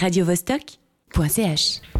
radiovostok.ch.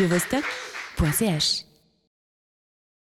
radiovostok.ch